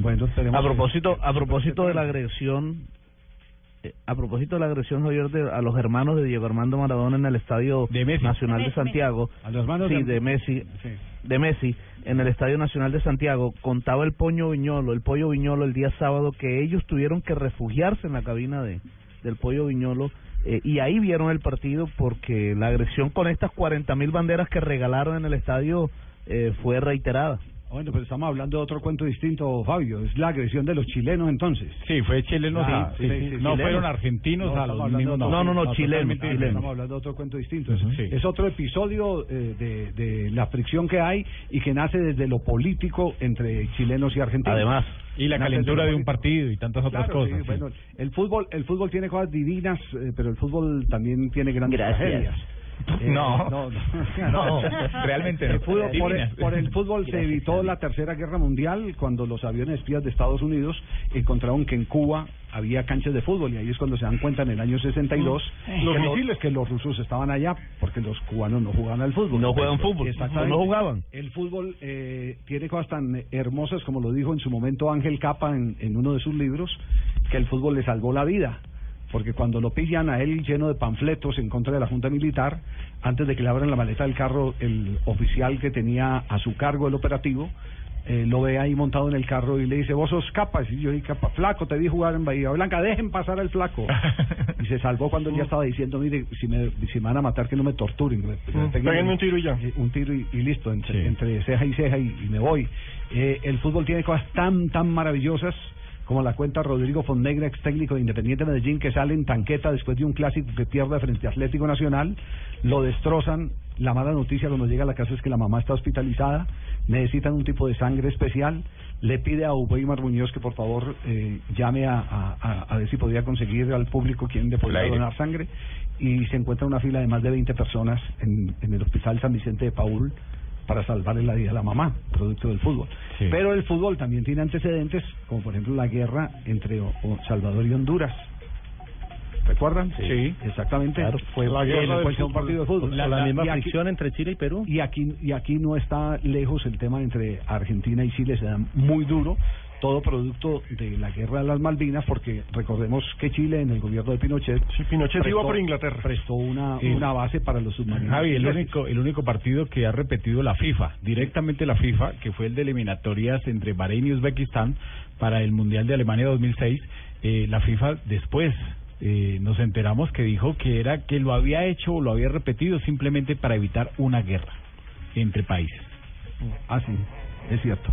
Bueno, tenemos A propósito, a propósito de la agresión, eh, a propósito de la agresión Javier de, a los hermanos de Diego Armando Maradona en el Estadio De Messi. Nacional de Messi, Santiago, A los hermanos sí, de- de Messi, Sí. de Messi en el Estadio Nacional de Santiago, contaba el Pollo Viñolo, el Pollo Viñolo el día sábado que ellos tuvieron que refugiarse en la cabina de del Pollo Viñolo eh, y ahí vieron el partido porque la agresión con estas 40 mil banderas que regalaron en el estadio eh, fue reiterada. Bueno, pero estamos hablando de otro cuento distinto, Fabio. Es la agresión de los chilenos, entonces. Sí, fue chileno, Ah, sí, sí, sí, sí, no chilenos. fueron argentinos No, a los mismos. no, no, no, chilenos. Estamos hablando de otro cuento distinto. Es, Ujú. Sí. es otro episodio eh, de, de la fricción que hay y que nace desde lo político entre chilenos y argentinos. Además, Y la calentura de un partido y tantas otras Claro, sí, cosas. sí. bueno, el fútbol, el fútbol tiene cosas divinas, eh, pero el fútbol también tiene grandes Gracias. tragedias. Eh, No. no, No, realmente no. El fútbol- por, el, por el fútbol se evitó la tercera guerra mundial cuando los aviones espías de Estados Unidos encontraron que en Cuba había canchas de fútbol y ahí es cuando se dan cuenta en el año 62 Mm. los misiles que los rusos estaban allá porque los cubanos no jugaban al fútbol. no juegan fútbol, no jugaban. El fútbol eh, tiene cosas tan hermosas como lo dijo en su momento Ángel Capa en, en uno de sus libros, que el fútbol le salvó la vida. Porque cuando lo pillan a él lleno de panfletos en contra de la Junta Militar, antes de que le abran la maleta del carro, el oficial que tenía a su cargo el operativo, eh, lo ve ahí montado en el carro y le dice, vos sos capa, y yo, capa, flaco, te vi jugar en Bahía Blanca, dejen pasar al flaco. y se salvó cuando él ya estaba diciendo, mire, si me, si me van a matar, que no me torturen. Péguenme un tiro y ya. eh, un tiro y, y listo, entre, Sí. entre ceja y ceja y, y me voy. Eh, el fútbol tiene cosas tan, tan maravillosas como la cuenta Rodrigo Fonnegra, ex técnico de Independiente Medellín, que sale en tanqueta después de un clásico que pierde frente a Atlético Nacional, lo destrozan. La mala noticia cuando llega a la casa es que la mamá está hospitalizada, necesitan un tipo de sangre especial, le pide a Uweimar Muñoz que por favor eh, llame a, a, a- a ver si podría conseguir al público quien le podría aire. donar sangre. Y se encuentra una fila de más de 20 personas en, en el hospital San Vicente de Paul para salvarle la vida a la mamá, producto del fútbol. Sí. Pero el fútbol también tiene antecedentes, como por ejemplo la guerra entre o- o Salvador y Honduras. ¿Recuerdan? Sí. Exactamente. Claro, fue la guerra dio un partido de fútbol. La, la misma y aquí- fricción entre Chile y Perú. y aquí y aquí no está lejos el tema entre Argentina y Chile, se da muy duro, todo producto de la guerra de las Malvinas, porque recordemos que Chile en el gobierno de Pinochet Sí, Pinochet iba por Inglaterra. prestó una, Sí. una base para los submarinos. Javi, el único, el único partido que ha repetido la FIFA, directamente la FIFA, que fue el de eliminatorias entre Bahrein y Uzbekistán para el Mundial de Alemania 2006, eh, la FIFA después eh, nos enteramos que dijo que era que lo había hecho o lo había repetido simplemente para evitar una guerra entre países. Ah, sí, es cierto.